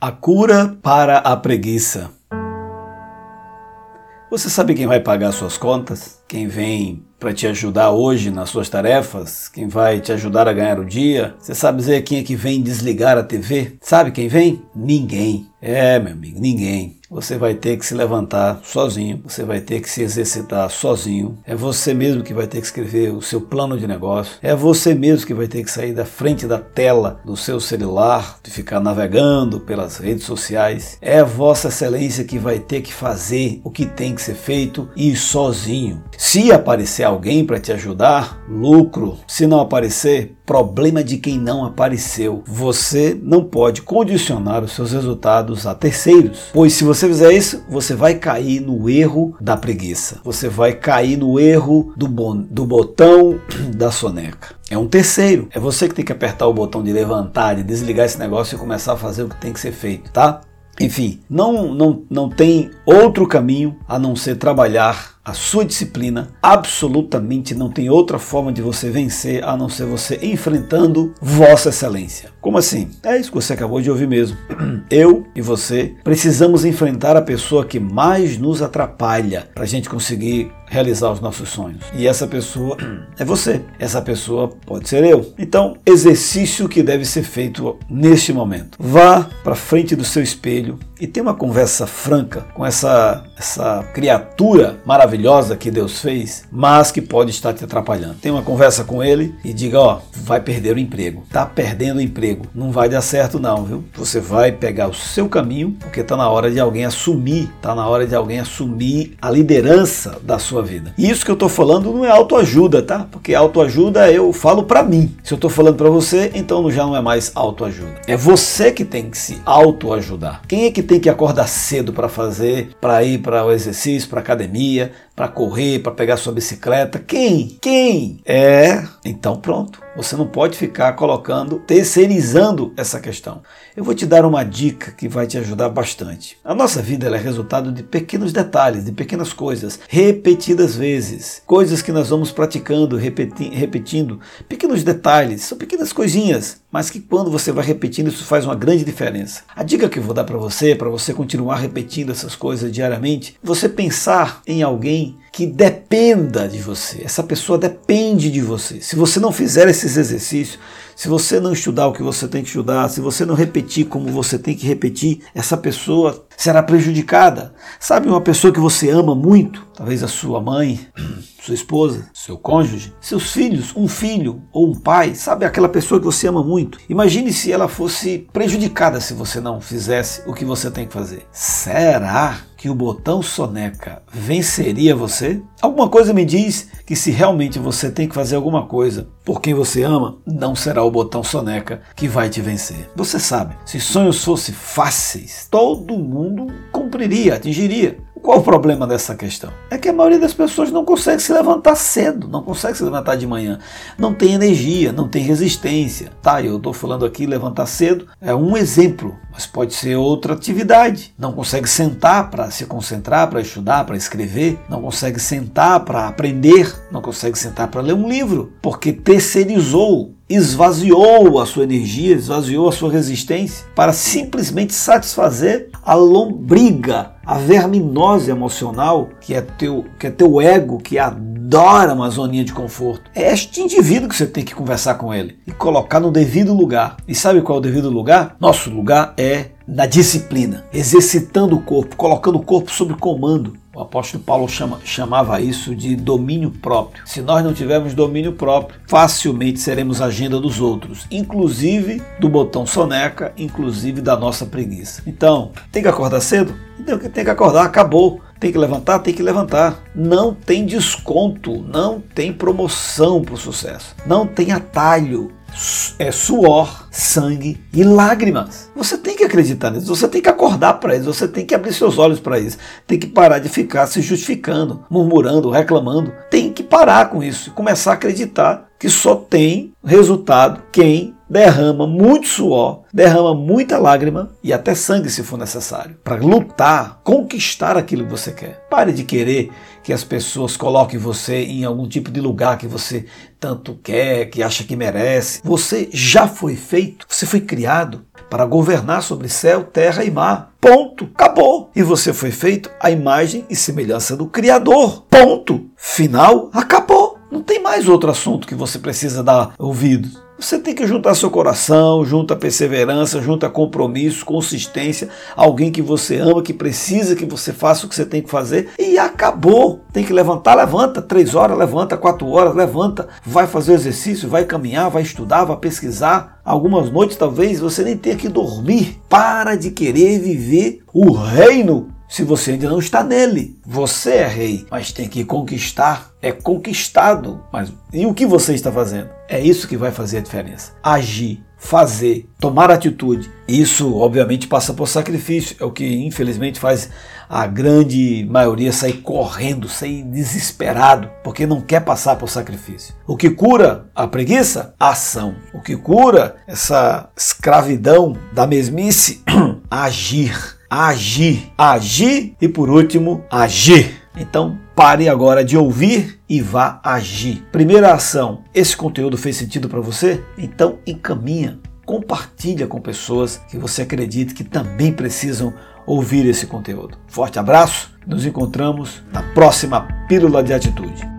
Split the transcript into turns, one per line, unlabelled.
A cura para a preguiça. Você sabe quem vai pagar suas contas? Quem vem para te ajudar hoje nas suas tarefas? Quem vai te ajudar a ganhar o dia? Você sabe dizer quem é que vem desligar a TV? Sabe quem vem? Ninguém. É, meu amigo, ninguém. Você vai ter que se levantar sozinho, você vai ter que se exercitar sozinho. É você mesmo que vai ter que escrever o seu plano de negócio. É você mesmo que vai ter que sair da frente da tela do seu celular, de ficar navegando pelas redes sociais. É Vossa Excelência que vai ter que fazer o que tem que ser feito e sozinho. Se aparecer alguém para te ajudar, lucro. Se não aparecer, problema de quem não apareceu. Você não pode condicionar os seus resultados a terceiros, pois se você fizer isso, você vai cair no erro da preguiça. Você vai cair no erro do, do botão da soneca. É um terceiro. É você que tem que apertar o botão de levantar, de desligar esse negócio e começar a fazer o que tem que ser feito, tá? Enfim, não, não, não tem outro caminho a não ser trabalhar a sua disciplina. Absolutamente não tem outra forma de você vencer a não ser você enfrentando Vossa Excelência. Como assim? É isso que você acabou de ouvir mesmo. Eu e você precisamos enfrentar a pessoa que mais nos atrapalha para a gente conseguir realizar os nossos sonhos. E essa pessoa é você. Essa pessoa pode ser eu. Então, exercício que deve ser feito neste momento. Vá para frente do seu espelho e tenha uma conversa franca com essa essa criatura maravilhosa que Deus fez, mas que pode estar te atrapalhando. Tenha uma conversa com ele e diga, ó, vai perder o emprego. Tá perdendo o emprego. Não vai dar certo não, viu? Você vai pegar o seu caminho, porque tá na hora de alguém assumir, tá na hora de alguém assumir a liderança da sua vida. E isso que eu estou falando não é autoajuda, tá? Porque autoajuda eu falo para mim. Se eu estou falando para você, então já não é mais autoajuda. É você que tem que se autoajudar. Quem é que tem que acordar cedo para fazer, para ir para o exercício, para academia, para correr, para pegar sua bicicleta? Quem? Quem? É, então pronto. Você não pode ficar colocando, terceirizando essa questão. Eu vou te dar uma dica que vai te ajudar bastante. A nossa vida é resultado de pequenos detalhes, de pequenas coisas, repetidas vezes. Coisas que nós vamos praticando, repeti repetindo. Pequenos detalhes, são pequenas coisinhas, mas que quando você vai repetindo, isso faz uma grande diferença. A dica que eu vou dar para você, para você continuar repetindo essas coisas diariamente, você pensar em alguém que dependa de você. Essa pessoa depende de você. Se você não fizer esses exercícios, se você não estudar o que você tem que estudar, se você não repetir como você tem que repetir, essa pessoa será prejudicada. Sabe uma pessoa que você ama muito, talvez a sua mãe, sua esposa, seu cônjuge, seus filhos, um filho ou um pai, sabe aquela pessoa que você ama muito. Imagine se ela fosse prejudicada se você não fizesse o que você tem que fazer. Será que o botão soneca venceria você? Alguma coisa me diz que se realmente você tem que fazer alguma coisa por quem você ama, não será o botão soneca que vai te vencer. Você sabe, se sonhos fossem fáceis, todo mundo cumpriria, atingiria. Qual o problema dessa questão? É que a maioria das pessoas não consegue se levantar cedo, não consegue se levantar de manhã, não tem energia, não tem resistência. Tá, eu estou falando aqui levantar cedo é um exemplo, mas pode ser outra atividade. Não consegue sentar para se concentrar, para estudar, para escrever, não consegue sentar para aprender, não consegue sentar para ler um livro, porque terceirizou esvaziou a sua energia, esvaziou a sua resistência para simplesmente satisfazer a lombriga, a verminose emocional que é teu, que é teu ego que adora uma zoninha de conforto. É este indivíduo que você tem que conversar com ele e colocar no devido lugar. E sabe qual é o devido lugar? Nosso lugar é na disciplina, exercitando o corpo, colocando o corpo sob comando. O apóstolo Paulo chama, chamava isso de domínio próprio. Se nós não tivermos domínio próprio, facilmente seremos agenda dos outros, inclusive do botão soneca, inclusive da nossa preguiça. Então, tem que acordar cedo? Então, tem que acordar, acabou. Tem que levantar? Tem que levantar. Não tem desconto, não tem promoção para o sucesso, não tem atalho é suor, sangue e lágrimas. Você tem que acreditar nisso, você tem que acordar para isso, você tem que abrir seus olhos para isso, tem que parar de ficar se justificando, murmurando, reclamando. Tem que parar com isso e começar a acreditar que só tem resultado quem derrama muito suor, derrama muita lágrima e até sangue se for necessário, para lutar, conquistar aquilo que você quer. Pare de querer que as pessoas coloquem você em algum tipo de lugar que você tanto quer, que acha que merece. Você já foi feito, você foi criado para governar sobre céu, terra e mar. Ponto. Acabou. E você foi feito à imagem e semelhança do Criador. Ponto. Final. Acabou. Não tem mais outro assunto que você precisa dar ouvidos. Você tem que juntar seu coração, junta perseverança, junta compromisso, consistência, alguém que você ama, que precisa que você faça o que você tem que fazer e acabou. Tem que levantar, levanta. Três horas, levanta. Quatro horas, levanta. Vai fazer exercício, vai caminhar, vai estudar, vai pesquisar. Algumas noites talvez você nem tenha que dormir. Para de querer viver o reino se você ainda não está nele. Você é rei, mas tem que conquistar. É conquistado. Mas e o que você está fazendo? É isso que vai fazer a diferença. Agir, fazer, tomar atitude. Isso, obviamente, passa por sacrifício. É o que, infelizmente, faz a grande maioria sair correndo, sair desesperado, porque não quer passar por sacrifício. O que cura a preguiça? A ação. O que cura essa escravidão da mesmice? Agir agir. Agir e por último, agir. Então pare agora de ouvir e vá agir. Primeira ação: esse conteúdo fez sentido para você? Então encaminha, compartilha com pessoas que você acredita que também precisam ouvir esse conteúdo. Forte abraço, nos encontramos na próxima Pílula de Atitude.